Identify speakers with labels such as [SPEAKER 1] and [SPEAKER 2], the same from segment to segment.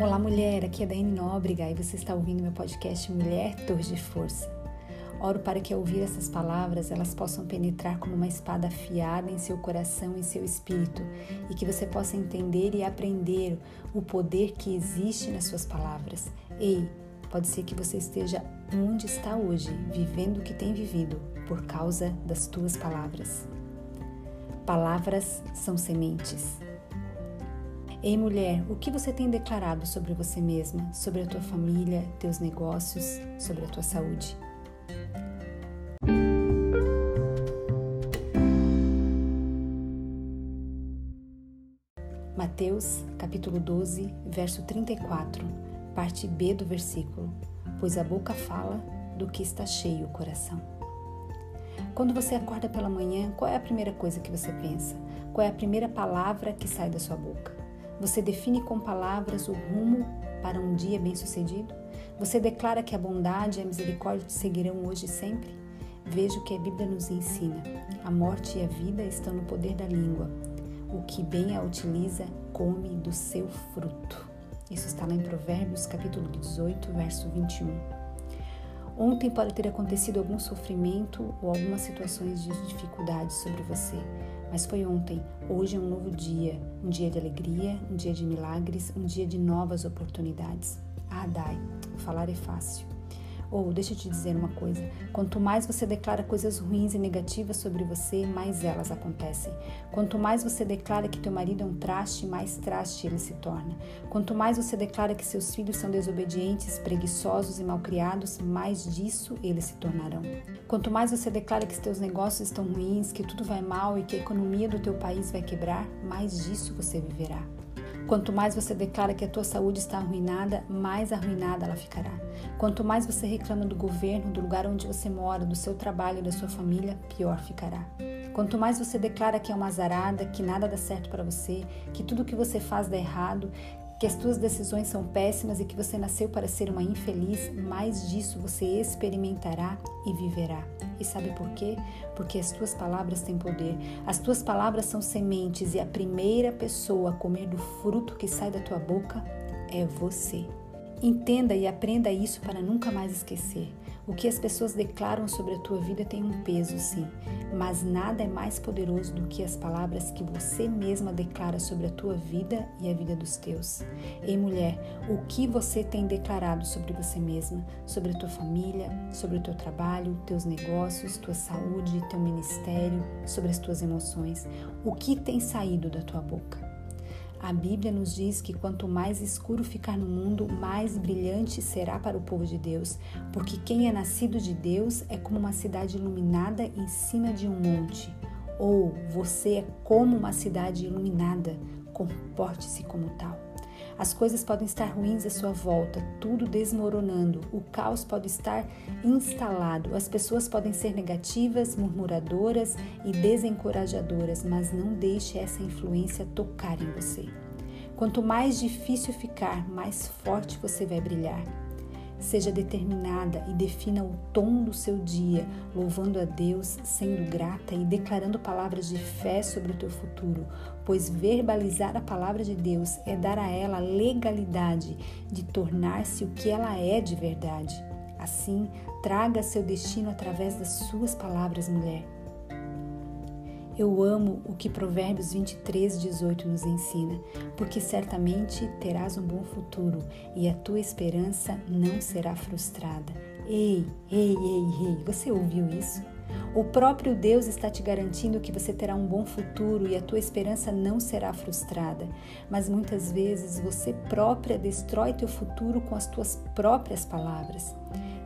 [SPEAKER 1] Olá, mulher. Aqui é Daiane Nóbrega e você está ouvindo meu podcast Mulher Torre de Força. Oro para que ao ouvir essas palavras elas possam penetrar como uma espada afiada em seu coração e em seu espírito e que você possa entender e aprender o poder que existe nas suas palavras. Ei, pode ser que você esteja onde está hoje, vivendo o que tem vivido por causa das tuas palavras. Palavras são sementes. Ei, mulher, o que você tem declarado sobre você mesma, sobre a tua família, teus negócios, sobre a tua saúde? Mateus, capítulo 12, verso 34, parte B do versículo. Pois a boca fala do que está cheio o coração. Quando você acorda pela manhã, qual é a primeira coisa que você pensa? Qual é a primeira palavra que sai da sua boca? Você define com palavras o rumo para um dia bem-sucedido? Você declara que a bondade e a misericórdia te seguirão hoje e sempre? Veja o que a Bíblia nos ensina. A morte e a vida estão no poder da língua. O que bem a utiliza, come do seu fruto. Isso está lá em Provérbios, capítulo 18, verso 21. Ontem pode ter acontecido algum sofrimento ou algumas situações de dificuldade sobre você. Mas foi ontem, hoje é um novo dia, um dia de alegria, um dia de milagres, um dia de novas oportunidades. Ah, Dai, falar é fácil. Ou, deixa eu te dizer uma coisa: quanto mais você declara coisas ruins e negativas sobre você, mais elas acontecem. Quanto mais você declara que teu marido é um traste, mais traste ele se torna. Quanto mais você declara que seus filhos são desobedientes, preguiçosos e malcriados, mais disso eles se tornarão. Quanto mais você declara que teus negócios estão ruins, que tudo vai mal e que a economia do teu país vai quebrar, mais disso você viverá. Quanto mais você declara que a tua saúde está arruinada, mais arruinada ela ficará. Quanto mais você reclama do governo, do lugar onde você mora, do seu trabalho, da sua família, pior ficará. Quanto mais você declara que é uma azarada, que nada dá certo para você, que tudo que você faz dá errado, que as tuas decisões são péssimas e que você nasceu para ser uma infeliz, mais disso você experimentará e viverá. E sabe por quê? Porque as tuas palavras têm poder. As tuas palavras são sementes e a primeira pessoa a comer do fruto que sai da tua boca é você. Entenda e aprenda isso para nunca mais esquecer. O que as pessoas declaram sobre a tua vida tem um peso, sim, mas nada é mais poderoso do que as palavras que você mesma declara sobre a tua vida e a vida dos teus. Ei, mulher, o que você tem declarado sobre você mesma, sobre a tua família, sobre o teu trabalho, teus negócios, tua saúde, teu ministério, sobre as tuas emoções? O que tem saído da tua boca? A Bíblia nos diz que quanto mais escuro ficar no mundo, mais brilhante será para o povo de Deus, porque quem é nascido de Deus é como uma cidade iluminada em cima de um monte. Ou você é como uma cidade iluminada, comporte-se como tal. As coisas podem estar ruins à sua volta, tudo desmoronando, o caos pode estar instalado, as pessoas podem ser negativas, murmuradoras e desencorajadoras, mas não deixe essa influência tocar em você. Quanto mais difícil ficar, mais forte você vai brilhar. Seja determinada e defina o tom do seu dia, louvando a Deus, sendo grata e declarando palavras de fé sobre o teu futuro, pois verbalizar a palavra de Deus é dar a ela legalidade de tornar-se o que ela é de verdade. Assim, traga seu destino através das suas palavras, mulher. Eu amo o que Provérbios 23, 18 nos ensina, porque certamente terás um bom futuro e a tua esperança não será frustrada. Ei, ei, ei, ei, você ouviu isso? O próprio Deus está te garantindo que você terá um bom futuro e a tua esperança não será frustrada. Mas muitas vezes você própria destrói teu futuro com as tuas próprias palavras.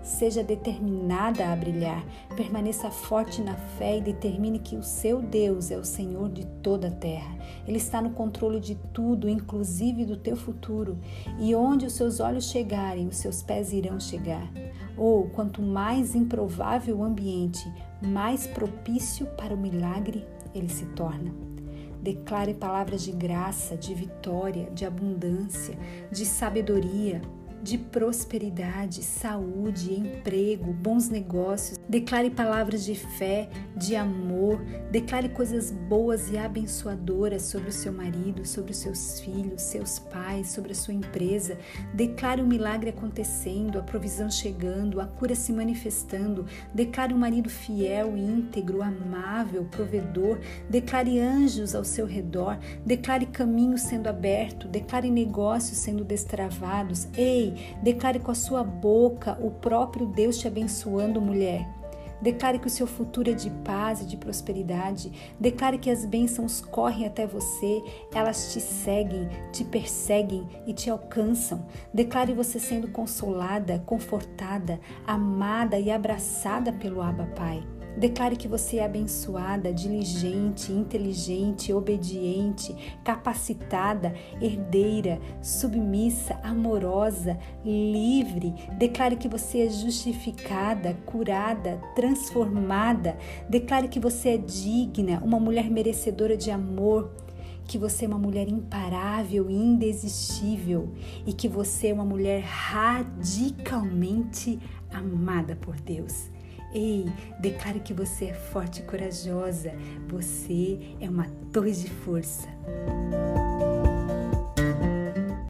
[SPEAKER 1] Seja determinada a brilhar, permaneça forte na fé e determine que o seu Deus é o Senhor de toda a terra. Ele está no controle de tudo, inclusive do teu futuro. E onde os seus olhos chegarem, os seus pés irão chegar. Ou, quanto mais improvável o ambiente, mais propício para o milagre ele se torna. Declare palavras de graça, de vitória, de abundância, de sabedoria de prosperidade, saúde, emprego, bons negócios. Declare palavras de fé, de amor. Declare coisas boas e abençoadoras sobre o seu marido, sobre os seus filhos, seus pais, sobre a sua empresa. Declare o um milagre acontecendo, a provisão chegando, a cura se manifestando. Declare um marido fiel, íntegro, amável, provedor. Declare anjos ao seu redor. Declare caminhos sendo abertos. Declare negócios sendo destravados. Ei, declare com a sua boca o próprio Deus te abençoando, mulher. Declare que o seu futuro é de paz e de prosperidade. Declare que as bênçãos correm até você, elas te seguem, te perseguem e te alcançam. Declare você sendo consolada, confortada, amada e abraçada pelo Abba Pai. Declare que você é abençoada, diligente, inteligente, obediente, capacitada, herdeira, submissa, amorosa, livre. Declare que você é justificada, curada, transformada. Declare que você é digna, uma mulher merecedora de amor que você é uma mulher imparável e indesistível e que você é uma mulher radicalmente amada por Deus. Ei, declare que você é forte e corajosa. Você é uma torre de força.